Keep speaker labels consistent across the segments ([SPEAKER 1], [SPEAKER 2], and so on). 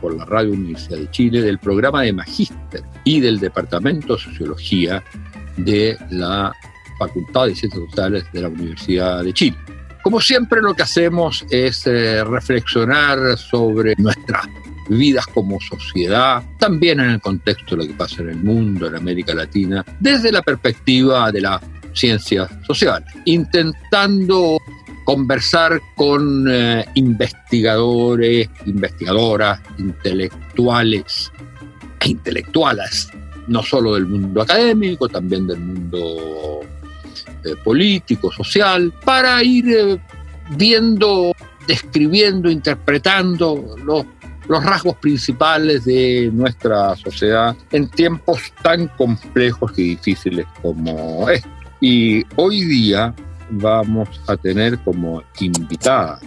[SPEAKER 1] por la Radio Universidad de Chile del programa de Magíster y del Departamento de Sociología de la Facultad de Ciencias Sociales de la Universidad de Chile. Como siempre lo que hacemos es eh, reflexionar sobre nuestras vidas como sociedad, también en el contexto de lo que pasa en el mundo, en América Latina, desde la perspectiva de las ciencias sociales, intentando conversar con eh, investigadores, investigadoras, intelectuales e intelectuales, no solo del mundo académico, también del mundo eh, político, social, para ir eh, viendo, describiendo, interpretando los, los rasgos principales de nuestra sociedad en tiempos tan complejos y difíciles como este. Y hoy día vamos a tener como invitada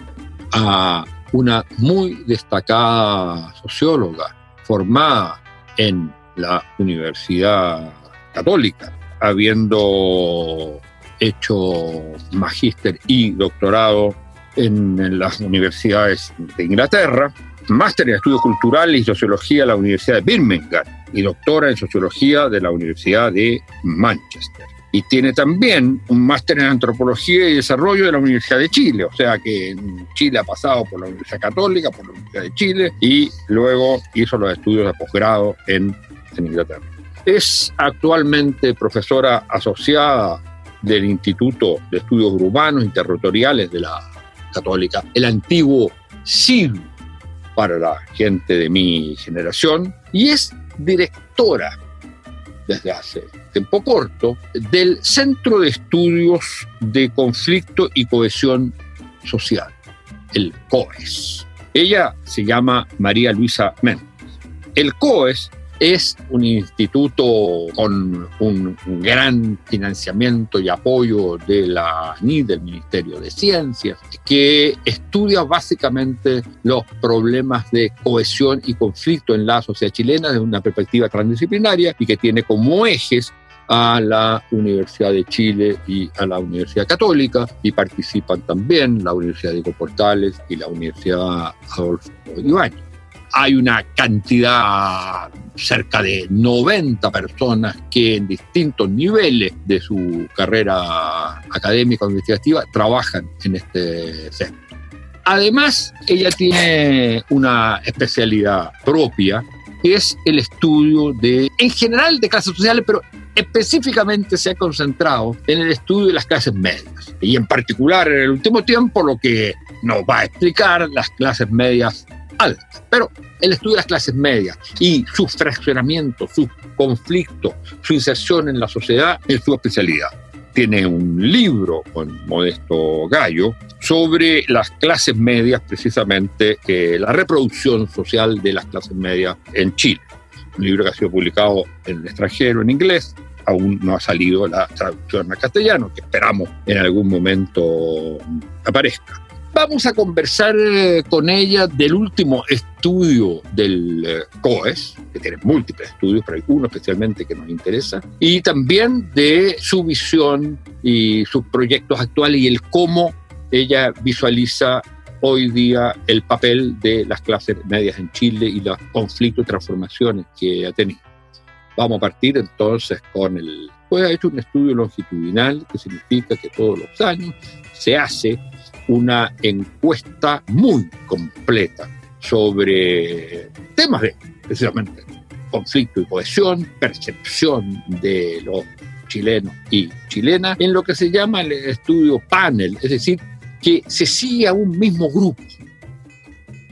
[SPEAKER 1] a una muy destacada socióloga formada en la Universidad Católica, habiendo hecho magíster y doctorado en, las universidades de Inglaterra, máster en estudios culturales y sociología de la Universidad de Birmingham y doctora en sociología de la Universidad de Manchester y tiene también un máster en antropología y desarrollo de la Universidad de Chile, o sea que en Chile ha pasado por la Universidad Católica, por la Universidad de Chile y luego hizo los estudios de posgrado en, en Inglaterra. Es actualmente profesora asociada del Instituto de Estudios Urbanos y Territoriales de la Católica, el antiguo CIL para la gente de mi generación, y es directora desde hace tiempo corto del Centro de Estudios de Conflicto y Cohesión Social, el COES. Ella se llama María Luisa Méndez. El COES es un instituto con un, gran financiamiento y apoyo de la NID, del Ministerio de Ciencias, que estudia básicamente los problemas de cohesión y conflicto en la sociedad chilena desde una perspectiva transdisciplinaria y que tiene como ejes a la Universidad de Chile y a la Universidad Católica y participan también la Universidad de Portales y la Universidad Adolfo Ibáñez hay una cantidad cerca de 90 personas que en distintos niveles de su carrera académica o investigativa trabajan en este centro. Además, ella tiene una especialidad propia, que es el estudio de, en general, de clases sociales, pero específicamente se ha concentrado en el estudio de las clases medias. Y en particular, en el último tiempo, lo que nos va a explicar las clases medias altas. Pero el estudio de las clases medias y su fraccionamiento, su conflicto, su inserción en la sociedad es su especialidad. Tiene un libro con Modesto Gallo sobre las clases medias, precisamente eh, la reproducción social de las clases medias en Chile. Un libro que ha sido publicado en el extranjero, en inglés, aún no ha salido la traducción a castellano, que esperamos en algún momento aparezca. Vamos a conversar eh, con ella del último estudio del eh, COES, que tiene múltiples estudios, pero hay uno especialmente que nos interesa, y también de su visión y sus proyectos actuales y el cómo ella visualiza hoy día el papel de las clases medias en Chile y los conflictos y transformaciones que ha tenido. Vamos a partir entonces con el... Pues ha hecho un estudio longitudinal que significa que todos los años se hace una encuesta muy completa sobre temas de precisamente conflicto y cohesión, percepción de los chilenos y chilenas, en lo que se llama el estudio panel, es decir, que se sigue a un mismo grupo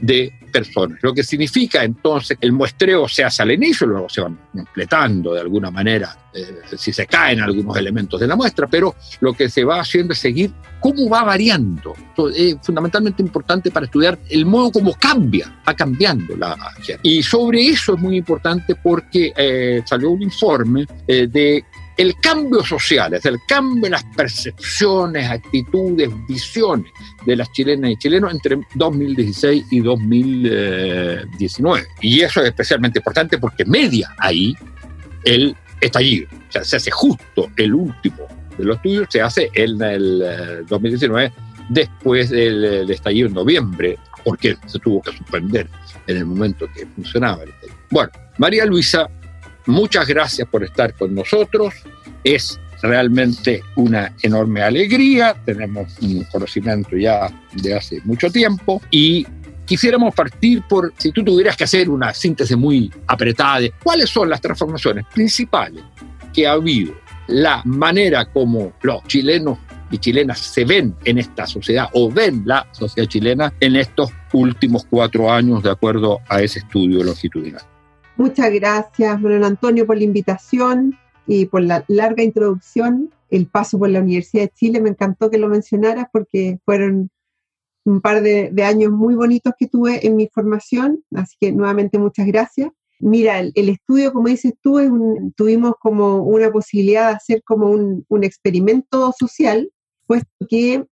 [SPEAKER 1] de personas, lo que significa entonces el muestreo se hace al inicio, luego se van completando de alguna manera, eh, si se caen algunos elementos de la muestra, pero lo que se va haciendo es seguir cómo va variando. es fundamentalmente importante para estudiar el modo como cambia, va cambiando la. Y sobre eso es muy importante porque eh, salió un informe eh, de el cambio social, es el cambio en las percepciones, actitudes, visiones de las chilenas y chilenos entre 2016 y 2019. Y eso es especialmente importante porque media ahí el estallido. O se hace justo el último de los estudios, se hace en el 2019 eh, después del, estallido en noviembre, porque se tuvo que suspender en el momento que funcionaba el estallido. Bueno, María Luisa Muchas gracias por estar con nosotros. Es realmente una enorme alegría. Tenemos un conocimiento ya de hace mucho tiempo y quisiéramos partir por, si tú tuvieras que hacer una síntesis muy apretada de cuáles son las transformaciones principales que ha habido, la manera como los chilenos y chilenas se ven en esta sociedad o ven la sociedad chilena en estos últimos cuatro años de acuerdo a ese estudio longitudinal.
[SPEAKER 2] Muchas gracias, Manuel Antonio, por la invitación y por la larga introducción. El paso por la Universidad de Chile, me encantó que lo mencionaras porque fueron un par de, años muy bonitos que tuve en mi formación, así que nuevamente muchas gracias. Mira, el, estudio, como dices tú, tuvimos como una posibilidad de hacer como un, un experimento social, puesto que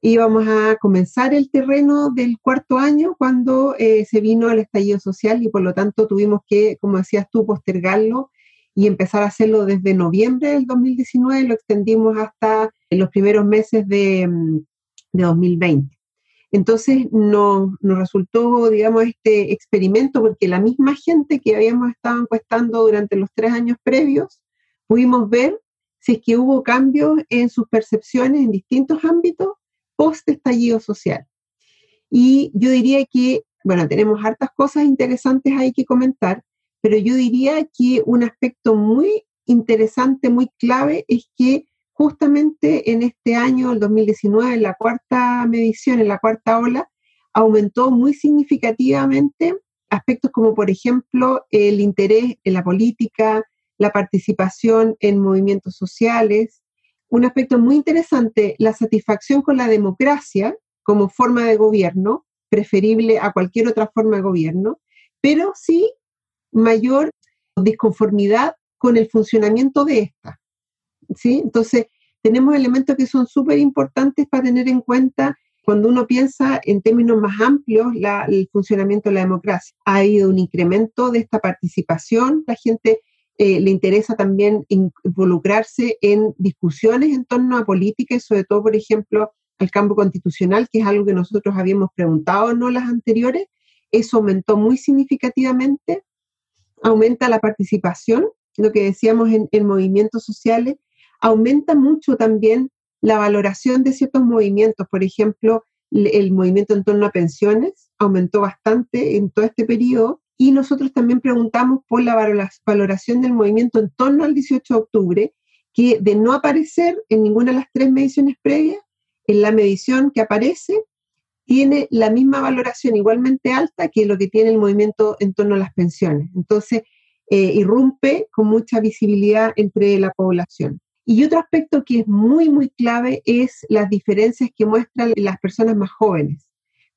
[SPEAKER 2] íbamos a comenzar el terreno del cuarto año cuando eh, se vino el estallido social y por lo tanto tuvimos que, como decías tú, postergarlo y empezar a hacerlo desde noviembre del 2019, lo extendimos hasta los primeros meses de, mm, de 2020. Entonces nos, nos, resultó, digamos, este experimento porque la misma gente que habíamos estado encuestando durante los tres años previos, pudimos ver si es que hubo cambios en sus percepciones en distintos ámbitos post-estallido social. Y yo diría que, bueno, tenemos hartas cosas interesantes ahí que comentar, pero yo diría que un aspecto muy interesante, muy clave, es que justamente en este año, el 2019, en la cuarta medición, en la cuarta ola, aumentó muy significativamente aspectos como, por ejemplo, el interés en la política, la participación en movimientos sociales, un aspecto muy interesante, la satisfacción con la democracia como forma de gobierno, preferible a cualquier otra forma de gobierno, pero sí mayor disconformidad con el funcionamiento de esta. ¿sí? Entonces, tenemos elementos que son súper importantes para tener en cuenta cuando uno piensa en términos más amplios el funcionamiento de la democracia. Ha habido un incremento de esta participación, la gente eh, le interesa también involucrarse en discusiones en torno a política y sobre todo, por ejemplo, al cambio constitucional, que es algo que nosotros habíamos preguntado no las anteriores. Eso aumentó muy significativamente, aumenta la participación, lo que decíamos en, en movimientos sociales, aumenta mucho también la valoración de ciertos movimientos, por ejemplo, el movimiento en torno a pensiones aumentó bastante en todo este periodo y nosotros también preguntamos por la valoración del movimiento en torno al 18 de octubre, que de no aparecer en ninguna de las tres mediciones previas, en la medición que aparece, tiene la misma valoración igualmente alta que lo que tiene el movimiento en torno a las pensiones. Entonces, eh, irrumpe con mucha visibilidad entre la población. Y otro aspecto que es muy, muy clave es las diferencias que muestran las personas más jóvenes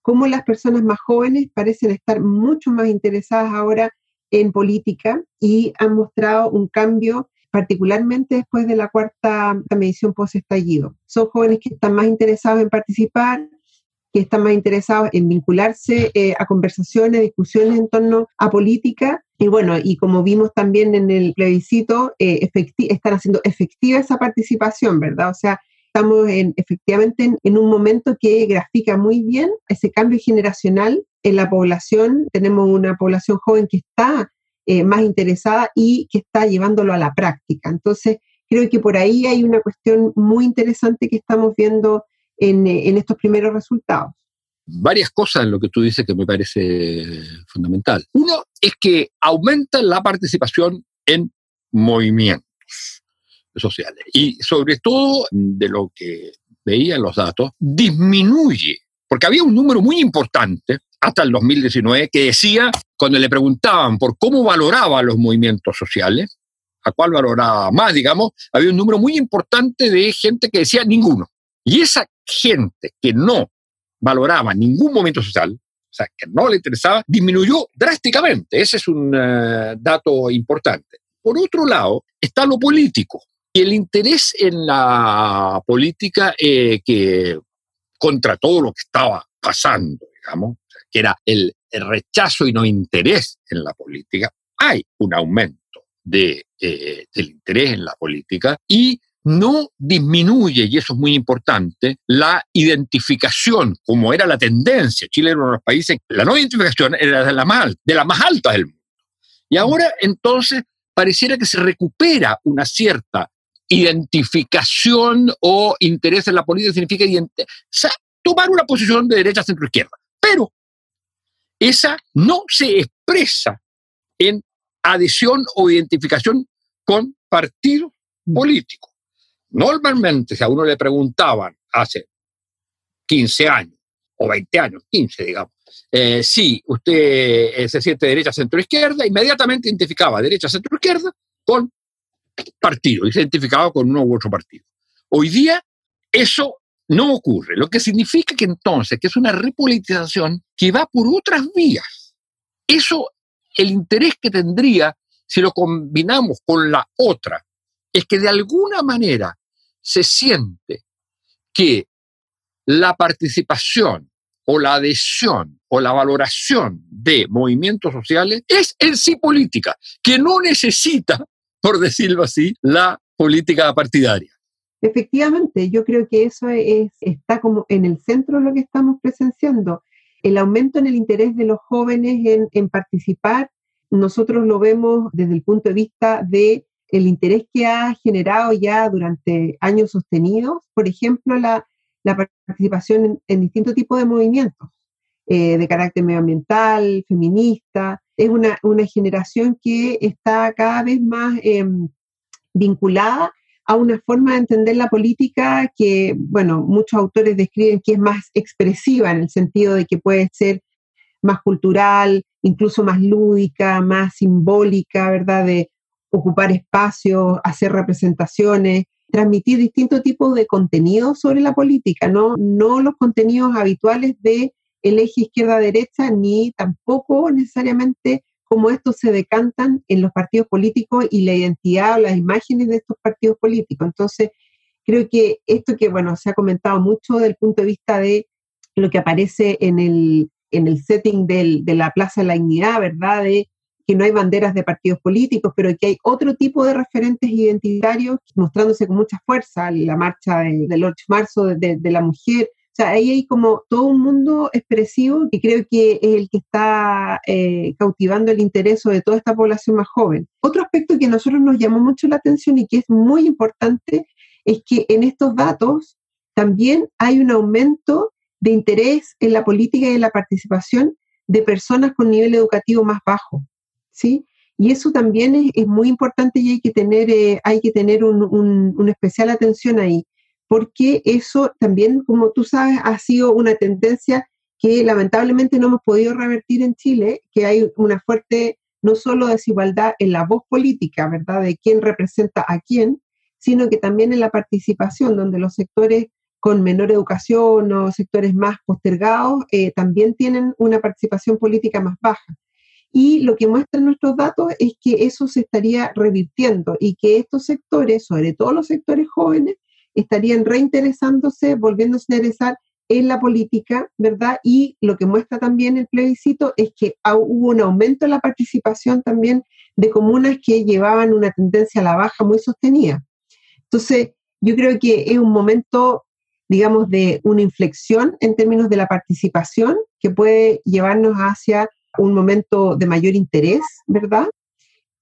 [SPEAKER 2] cómo las personas más jóvenes parecen estar mucho más interesadas ahora en política y han mostrado un cambio particularmente después de la cuarta medición post-estallido. Son jóvenes que están más interesados en participar, que están más interesados en vincularse eh, a conversaciones, discusiones en torno a política. Y bueno, y como vimos también en el plebiscito, eh, están haciendo efectiva esa participación, ¿verdad? O sea, estamos en, efectivamente en, un momento que grafica muy bien ese cambio generacional en la población. Tenemos una población joven que está eh, más interesada y que está llevándolo a la práctica. Entonces, creo que por ahí hay una cuestión muy interesante que estamos viendo en, en estos primeros resultados.
[SPEAKER 1] Varias cosas en lo que tú dices que me parece fundamental. Uno es que aumenta la participación en movimientos sociales. Y sobre todo, de lo que veía en los datos, disminuye, porque había un número muy importante hasta el 2019, que decía, cuando le preguntaban por cómo valoraba los movimientos sociales, a cuál valoraba más, digamos, había un número muy importante de gente que decía ninguno. Y esa gente que no valoraba ningún movimiento social, o sea, que no le interesaba, disminuyó drásticamente. Ese es un eh, dato importante. Por otro lado, está lo político. Y el interés en la política eh, que contra todo lo que estaba pasando, digamos, que era el, rechazo y no interés en la política, hay un aumento de, eh, del interés en la política y no disminuye, y eso es muy importante, la identificación, como era la tendencia. Chile era uno de los países, la no identificación era de la más, de la más alta del mundo. Y ahora entonces pareciera que se recupera una cierta identificación o interés en la política, significa tomar una posición de derecha centro-izquierda. Pero esa no se expresa en adhesión o identificación con partidos políticos. Normalmente, si a uno le preguntaban hace 15 años o 20 años, 15 digamos, eh, si usted se siente derecha, centro, izquierda, inmediatamente identificaba derecha, centro, izquierda con partido identificaba con uno u otro partido. Hoy día eso no ocurre, lo que significa que entonces que es una repolitización que va por otras vías. Eso, el interés que tendría si lo combinamos con la otra, es que de alguna manera se siente que la participación o la adhesión o la valoración de movimientos sociales es en sí política, que no necesita, por decirlo así, la política partidaria.
[SPEAKER 2] Efectivamente, yo creo que eso es, está como en el centro de lo que estamos presenciando. El aumento en el interés de los jóvenes en, en participar, nosotros lo vemos desde el punto de vista de el interés que ha generado ya durante años sostenidos, por ejemplo, la, participación en, distintos tipos de movimientos eh, de carácter medioambiental, feminista. Es una, generación que está cada vez más em, vinculada a una forma de entender la política que, bueno, muchos autores describen que es más expresiva en el sentido de que puede ser más cultural, incluso más lúdica, más simbólica, ¿verdad? De, ocupar espacios, hacer representaciones, transmitir distintos tipos de contenidos sobre la política, no, no los contenidos habituales de eje izquierda-derecha, ni tampoco necesariamente como estos se decantan en los partidos políticos y la identidad o las imágenes de estos partidos políticos. Entonces, creo que esto que, bueno, se ha comentado mucho desde el punto de vista de lo que aparece en el, en el setting de la Plaza de la Dignidad, ¿verdad? De que no hay banderas de partidos políticos, pero que hay otro tipo de referentes identitarios mostrándose con mucha fuerza, la marcha del 8 de marzo de, la mujer. Ahí hay como todo un mundo expresivo que creo que es el que está eh, cautivando el interés de toda esta población más joven. Otro aspecto que a nosotros nos llamó mucho la atención y que es muy importante es que en estos datos también hay un aumento de interés en la política y en la participación de personas con nivel educativo más bajo. ¿sí? Y eso también es, muy importante y hay que tener, eh, hay que tener una especial atención ahí, porque eso también, como tú sabes, ha sido una tendencia que lamentablemente no hemos podido revertir en Chile, que hay una fuerte, no solo desigualdad en la voz política, ¿verdad?, de quién representa a quién, sino que también en la participación, donde los sectores con menor educación o sectores más postergados eh, también tienen una participación política más baja. Y lo que muestran nuestros datos es que eso se estaría revirtiendo y que estos sectores, sobre todo los sectores jóvenes, estarían reinteresándose, volviéndose a interesar en la política, ¿verdad? Y lo que muestra también el plebiscito es que hubo un aumento en la participación también de comunas que llevaban una tendencia a la baja muy sostenida. Entonces, yo creo que es un momento, digamos, de una inflexión en términos de la participación que puede llevarnos hacia un momento de mayor interés, ¿verdad?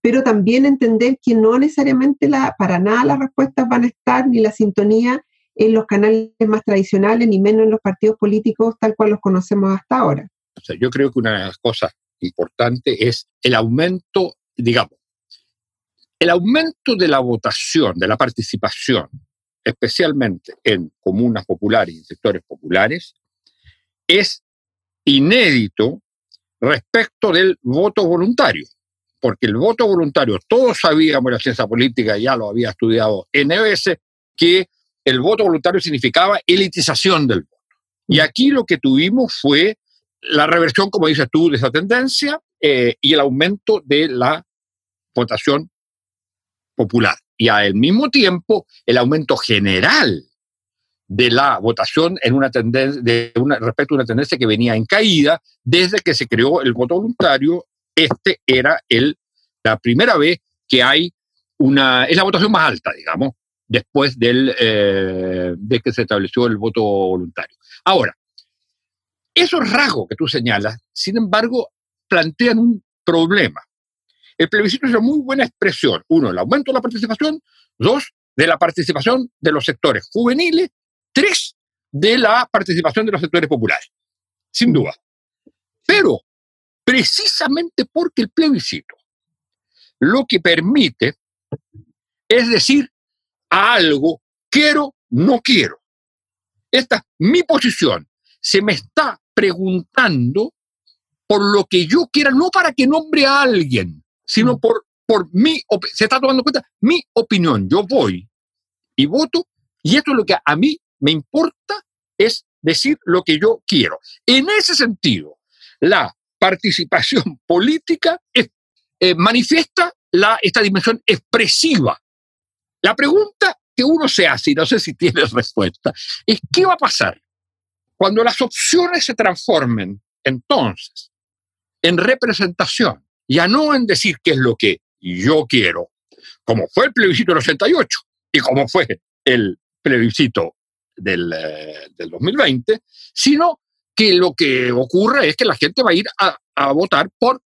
[SPEAKER 2] Pero también entender que no necesariamente la, para nada las respuestas van a estar ni la sintonía en los canales más tradicionales, ni menos en los partidos políticos tal cual los conocemos hasta ahora.
[SPEAKER 1] O sea, yo creo que una de las cosas importantes es el aumento, digamos, el aumento de la votación, de la participación, especialmente en comunas populares y en sectores populares, es inédito respecto del voto voluntario, porque el voto voluntario, todos sabíamos en la ciencia política, ya lo había estudiado NBS, que el voto voluntario significaba elitización del voto. Y aquí lo que tuvimos fue la reversión, como dices tú, de esa tendencia eh, y el aumento de la votación popular. Y al mismo tiempo, el aumento general de la votación en una tendencia, de una, respecto a una tendencia que venía en caída desde que se creó el voto voluntario. Este era el, la primera vez que hay una, es la votación más alta, digamos, después del, eh, de que se estableció el voto voluntario. Ahora, esos rasgos que tú señalas, sin embargo, plantean un problema. El plebiscito es una muy buena expresión. Uno, el aumento de la participación. Dos, de la participación de los sectores juveniles tres de la participación de los sectores populares, sin duda. Pero precisamente porque el plebiscito lo que permite es decir a algo, quiero, no quiero. Esta es mi posición. Se me está preguntando por lo que yo quiera, no para que nombre a alguien, sino mm. por, por mi, se está tomando cuenta mi opinión. Yo voy y voto, y esto es lo que a mí me importa es decir lo que yo quiero. En ese sentido, la participación política eh, manifiesta esta dimensión expresiva. La pregunta que uno se hace, y no sé si tienes respuesta, es ¿qué va a pasar cuando las opciones se transformen entonces en representación? Ya no en decir qué es lo que yo quiero, como fue el plebiscito del 88 y como fue el plebiscito del, 2020, eh, sino que lo que ocurre es que la gente va a ir a, votar por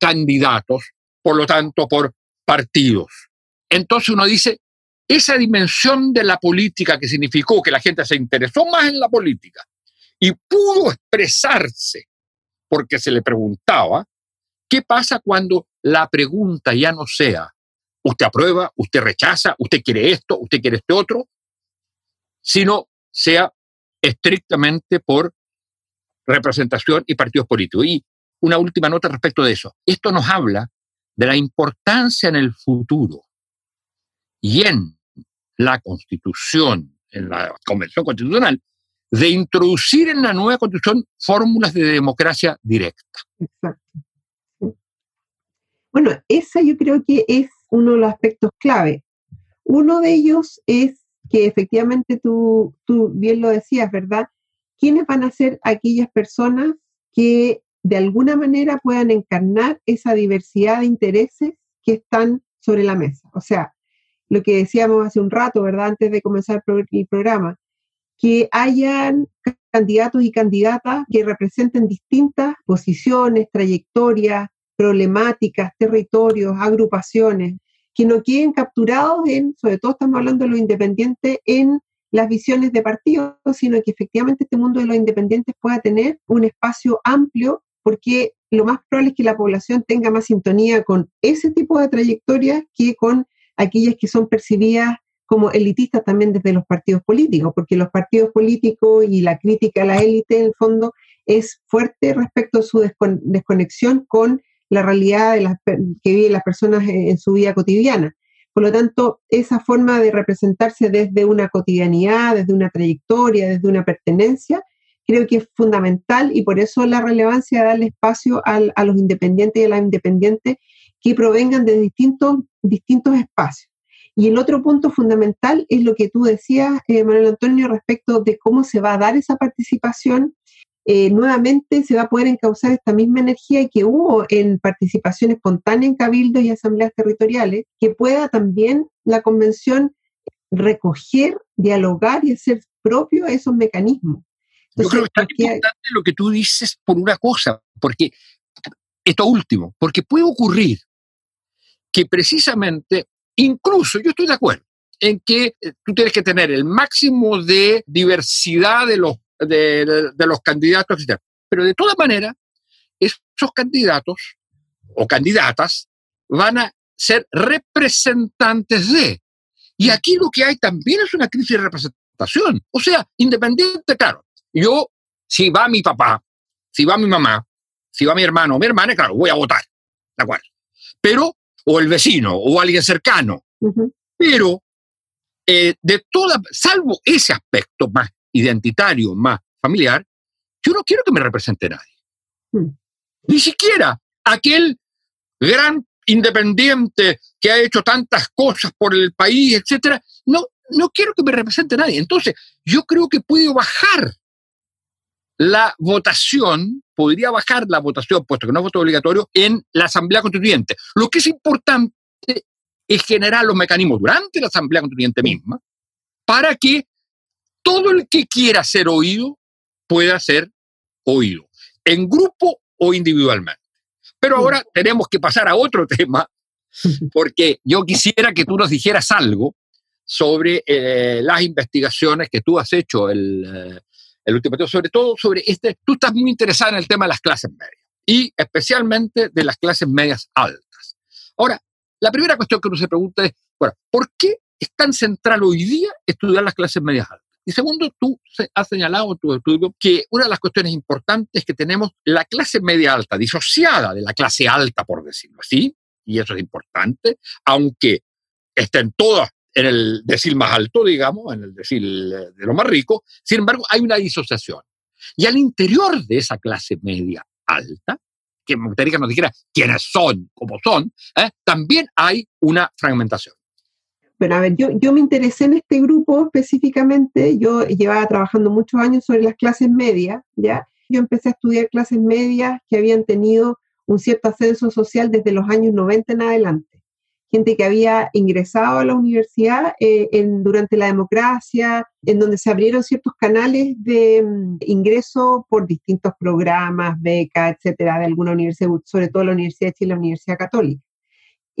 [SPEAKER 1] candidatos, por lo tanto, por partidos. Entonces uno dice, esa dimensión de la política que significó que la gente se interesó más en la política y pudo expresarse porque se le preguntaba, ¿qué pasa cuando la pregunta ya no sea, usted aprueba, usted rechaza, usted quiere esto, usted quiere este otro, sino sea estrictamente por representación y partidos políticos. Y una última nota respecto de eso. Esto nos habla de la importancia en el futuro y en la Constitución, en la Convención Constitucional, de introducir en la nueva Constitución fórmulas de democracia directa. Exacto.
[SPEAKER 2] Bueno, ese yo creo que es uno de los aspectos clave. Uno de ellos es que efectivamente tú, tú bien lo decías, ¿verdad? ¿Quiénes van a ser aquellas personas que de alguna manera puedan encarnar esa diversidad de intereses que están sobre la mesa? O sea, lo que decíamos hace un rato, ¿verdad? Antes de comenzar el programa, que hayan candidatos y candidatas que representen distintas posiciones, trayectorias, problemáticas, territorios, agrupaciones, que no queden capturados en, sobre todo estamos hablando de los independientes, en las visiones de partidos, sino que efectivamente este mundo de los independientes pueda tener un espacio amplio, porque lo más probable es que la población tenga más sintonía con ese tipo de trayectorias que con aquellas que son percibidas como elitistas también desde los partidos políticos, porque los partidos políticos y la crítica a la élite, en el fondo, es fuerte respecto a su desconexión con la realidad de que viven las personas en, su vida cotidiana. Por lo tanto, esa forma de representarse desde una cotidianidad, desde una trayectoria, desde una pertenencia, creo que es fundamental y por eso la relevancia de darle espacio a los independientes y a las independientes que provengan de distintos, distintos espacios. Y el otro punto fundamental es lo que tú decías, eh, Manuel Antonio, respecto de cómo se va a dar esa participación eh, nuevamente se va a poder encauzar esta misma energía que hubo en participación espontánea en cabildos y asambleas territoriales, que pueda también la convención recoger, dialogar y hacer propio esos mecanismos.
[SPEAKER 1] Yo creo que es importante lo que tú dices por una cosa, porque esto último, porque puede ocurrir que precisamente, incluso yo estoy de acuerdo en que eh, tú tienes que tener el máximo de diversidad de los de, los candidatos, Pero de todas maneras, esos candidatos o candidatas van a ser representantes de. Y aquí lo que hay también es una crisis de representación. O sea, independiente, claro. Yo, si va mi papá si va mi mamá, si va mi hermano o mi hermana, claro, voy a votar, ¿de acuerdo? Pero, o el vecino, o alguien cercano. Pero, eh, de toda, salvo ese aspecto más identitario, más familiar, yo no quiero que me represente nadie. Mm. Ni siquiera aquel gran independiente que ha hecho tantas cosas por el país, etcétera. No, no quiero que me represente nadie. Entonces, yo creo que puedo bajar la votación, podría bajar la votación, puesto que no es voto obligatorio, en la Asamblea Constituyente. Lo que es importante es generar los mecanismos durante la Asamblea Constituyente misma para que todo el que quiera ser oído pueda ser oído, en grupo o individualmente. Pero ahora tenemos que pasar a otro tema, porque yo quisiera que tú nos dijeras algo sobre eh, las investigaciones que tú has hecho el, eh, el último tiempo, sobre todo sobre este, tú estás muy interesada en el tema de las clases medias y especialmente de las clases medias altas. Ahora, la primera cuestión que uno se pregunta es, bueno, ¿por qué es tan central hoy día estudiar las clases medias altas? Y segundo, tú has señalado en tu estudio que una de las cuestiones importantes es que tenemos la clase media alta disociada de la clase alta, por decirlo así, y eso es importante, aunque estén todas en el decil más alto, digamos, en el decil de lo más rico, sin embargo, hay una disociación. Y al interior de esa clase media alta, que me gustaría que nos dijera quiénes son, cómo son, ¿eh? también hay una fragmentación.
[SPEAKER 2] Bueno, a ver, yo, yo me interesé en este grupo específicamente, yo llevaba trabajando muchos años sobre las clases medias, ¿ya? Yo empecé a estudiar clases medias que habían tenido un cierto ascenso social desde los años 90 en adelante. Gente que había ingresado a la universidad eh, en, durante la democracia, en donde se abrieron ciertos canales de mm, ingreso por distintos programas, becas, etcétera, de alguna universidad, sobre todo la Universidad de Chile, la Universidad Católica.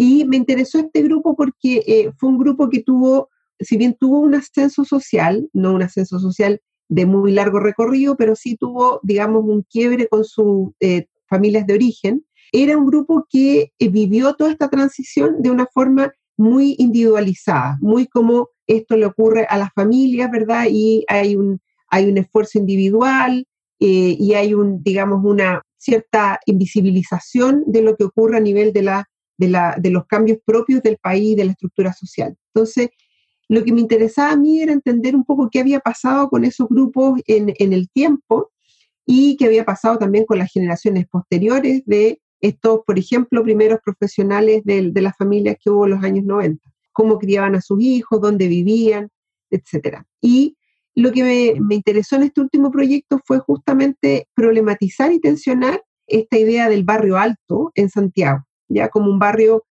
[SPEAKER 2] Y me interesó este grupo porque eh, fue un grupo que tuvo, si bien tuvo un ascenso social, no un ascenso social de muy largo recorrido, pero sí tuvo, digamos, un quiebre con sus eh, familias de origen, era un grupo que eh, vivió toda esta transición de una forma muy individualizada, muy como esto le ocurre a las familias, ¿verdad? Y hay un, hay un esfuerzo individual y hay un, digamos, una cierta invisibilización de lo que ocurre a nivel de la de, los cambios propios del país, de la estructura social. Entonces, lo que me interesaba a mí era entender un poco qué había pasado con esos grupos en, el tiempo y qué había pasado también con las generaciones posteriores de estos, por ejemplo, primeros profesionales de, las familias que hubo en los años 90, cómo criaban a sus hijos, dónde vivían, etc. Y lo que me, me, interesó en este último proyecto fue justamente problematizar y tensionar esta idea del barrio alto en Santiago ya como un barrio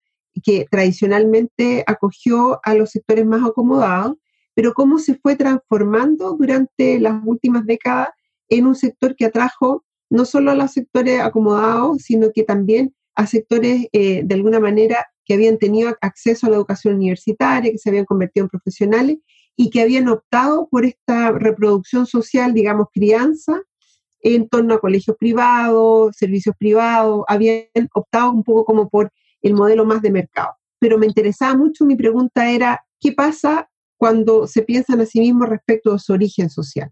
[SPEAKER 2] que tradicionalmente acogió a los sectores más acomodados, pero cómo se fue transformando durante las últimas décadas en un sector que atrajo no solo a los sectores acomodados, sino que también a sectores eh, de alguna manera que habían tenido acceso a la educación universitaria, que se habían convertido en profesionales y que habían optado por esta reproducción social, digamos, crianza, en torno a colegios privados, servicios privados, habían optado un poco como por el modelo más de mercado. Pero me interesaba mucho, mi pregunta era, ¿qué pasa cuando se piensan a sí mismos respecto de su origen social?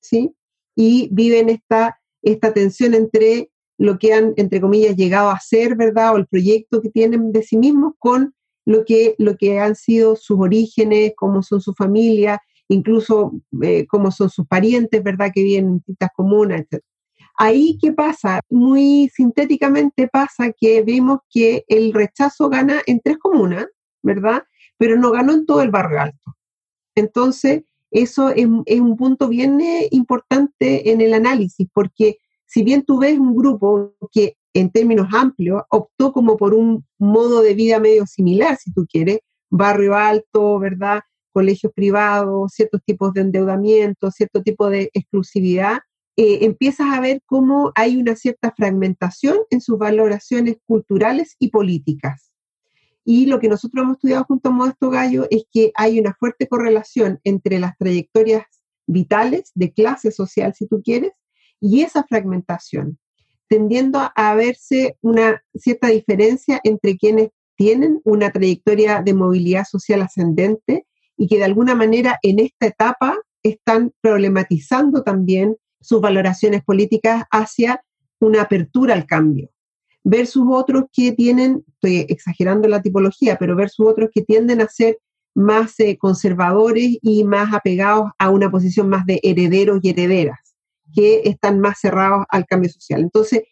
[SPEAKER 2] ¿Sí? Y viven esta, esta tensión entre lo que han, entre comillas, llegado a ser, ¿verdad? O el proyecto que tienen de sí mismos con lo que, lo que han sido sus orígenes, cómo son su familia, incluso eh, cómo son sus parientes, ¿verdad? Que viven en distintas comunas, etc. Ahí, ¿qué pasa? Muy sintéticamente pasa que vemos que el rechazo gana en tres comunas, ¿verdad? Pero no ganó en todo el barrio alto. Entonces, eso es, un punto bien eh, importante en el análisis, porque si bien tú ves un grupo que en términos amplios optó como por un modo de vida medio similar, si tú quieres, barrio alto, ¿verdad? Colegios privados, ciertos tipos de endeudamiento, cierto tipo de exclusividad, eh, empiezas a ver cómo hay una cierta fragmentación en sus valoraciones culturales y políticas. Y lo que nosotros hemos estudiado junto a Modesto Gallo es que hay una fuerte correlación entre las trayectorias vitales de clase social, si tú quieres, y esa fragmentación, tendiendo a verse una cierta diferencia entre quienes tienen una trayectoria de movilidad social ascendente y que de alguna manera en esta etapa están problematizando también sus valoraciones políticas hacia una apertura al cambio, versus otros que tienen, estoy exagerando la tipología, pero versus otros que tienden a ser más eh, conservadores y más apegados a una posición más de herederos y herederas, que están más cerrados al cambio social. Entonces,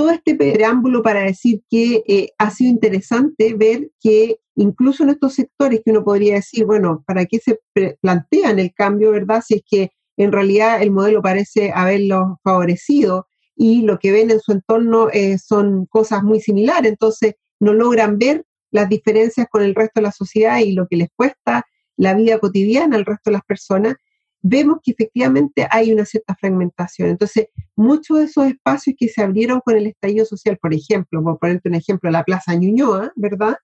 [SPEAKER 2] todo este preámbulo para decir que eh, ha sido interesante ver que incluso en estos sectores que uno podría decir, bueno, ¿para qué se plantean el cambio, verdad? Si es que en realidad el modelo parece haberlos favorecido y lo que ven en su entorno eh, son cosas muy similares, entonces no logran ver las diferencias con el resto de la sociedad y lo que les cuesta la vida cotidiana al resto de las personas, vemos que efectivamente hay una cierta fragmentación. Entonces, muchos de esos espacios que se abrieron con el estallido social, por ejemplo, por ponerte un ejemplo, la Plaza Ñuñoa, ¿verdad?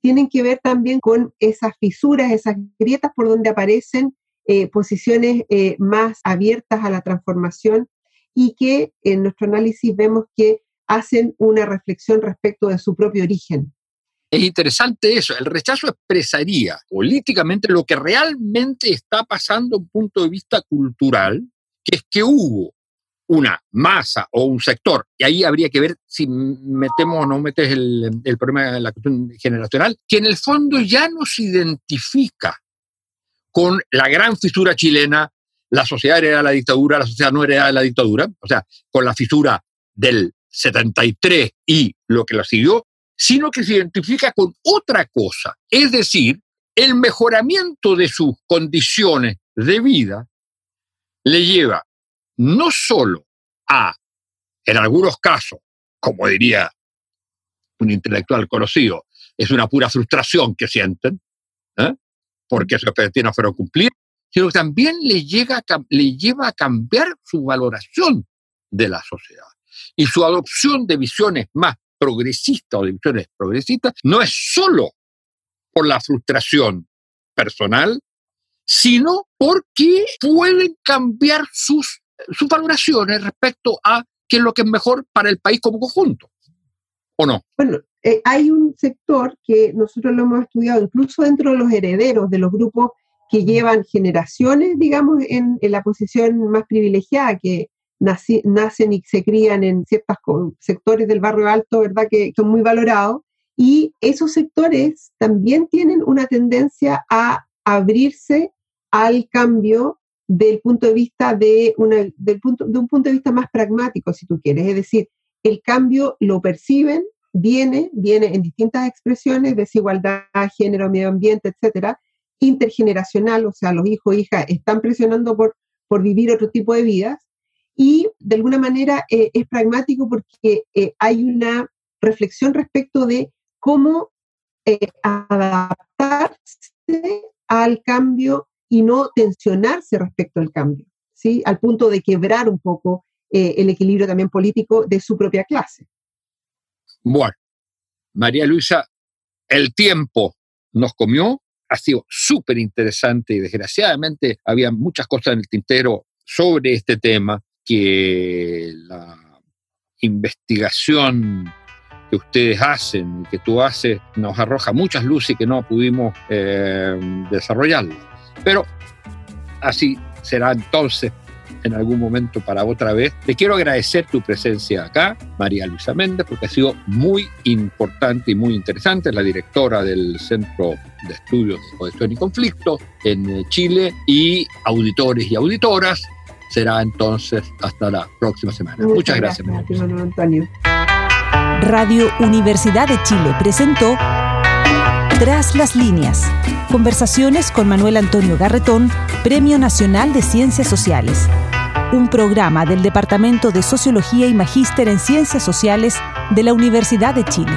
[SPEAKER 2] Tienen que ver también con esas fisuras, esas grietas por donde aparecen eh, posiciones eh, más abiertas a la transformación y que en nuestro análisis vemos que hacen una reflexión respecto de su propio origen.
[SPEAKER 1] Es interesante eso, el rechazo expresaría políticamente lo que realmente está pasando desde un punto de vista cultural, que es que hubo una masa o un sector, y ahí habría que ver si metemos o no metes el, problema de la cuestión generacional, que en el fondo ya no se identifica con la gran fisura chilena, la sociedad heredada la dictadura, la sociedad no heredada la dictadura, o sea, con la fisura del 73 y lo que la siguió, sino que se identifica con otra cosa, es decir, el mejoramiento de sus condiciones de vida le lleva no solo a, en algunos casos, como diría un intelectual conocido, es una pura frustración que sienten, ¿eh? porque sus expectativas fueron cumplidas, sino que también le, llega le lleva a cambiar su valoración de la sociedad y su adopción de visiones más progresistas o de visiones progresistas no es solo por la frustración personal, sino porque pueden cambiar sus, sus valoraciones respecto a qué es lo que es mejor para el país como conjunto. ¿O no?
[SPEAKER 2] Bueno, eh, hay un sector que nosotros lo hemos estudiado incluso dentro de los herederos de los grupos que llevan generaciones, digamos, en, la posición más privilegiada, que nacen y se crían en ciertos sectores del barrio alto, ¿verdad?, que son muy valorados. Y esos sectores también tienen una tendencia a abrirse al cambio del punto de vista de, una, del punto, de un punto de vista más pragmático, si tú quieres. Es decir, el cambio lo perciben, viene, viene en distintas expresiones, desigualdad, género, medio ambiente, etcétera, intergeneracional, o sea, los hijos e hijas están presionando por, por vivir otro tipo de vidas, y de alguna manera eh, es pragmático porque eh, hay una reflexión respecto de cómo eh, adaptarse al cambio y no tensionarse respecto al cambio, ¿sí? al punto de quebrar un poco el equilibrio también político de su propia clase.
[SPEAKER 1] Bueno, María Luisa, el tiempo nos comió, ha sido súper interesante y desgraciadamente había muchas cosas en el tintero sobre este tema que la investigación que ustedes hacen, que tú haces, nos arroja muchas luces y que no pudimos eh. Pero así será entonces en algún momento para otra vez. Te quiero agradecer tu presencia acá, María Luisa Méndez, porque ha sido muy importante y muy interesante, la directora del Centro de Estudios de Cohesión y Conflicto en Chile y auditores y auditoras. Será entonces hasta la próxima semana. Muchas, gracias. gracias Antonio.
[SPEAKER 3] Radio Universidad de Chile presentó Tras las líneas. Conversaciones con Manuel Antonio Garretón, Premio Nacional de Ciencias Sociales un programa del Departamento de Sociología y Magíster en Ciencias Sociales de la Universidad de Chile.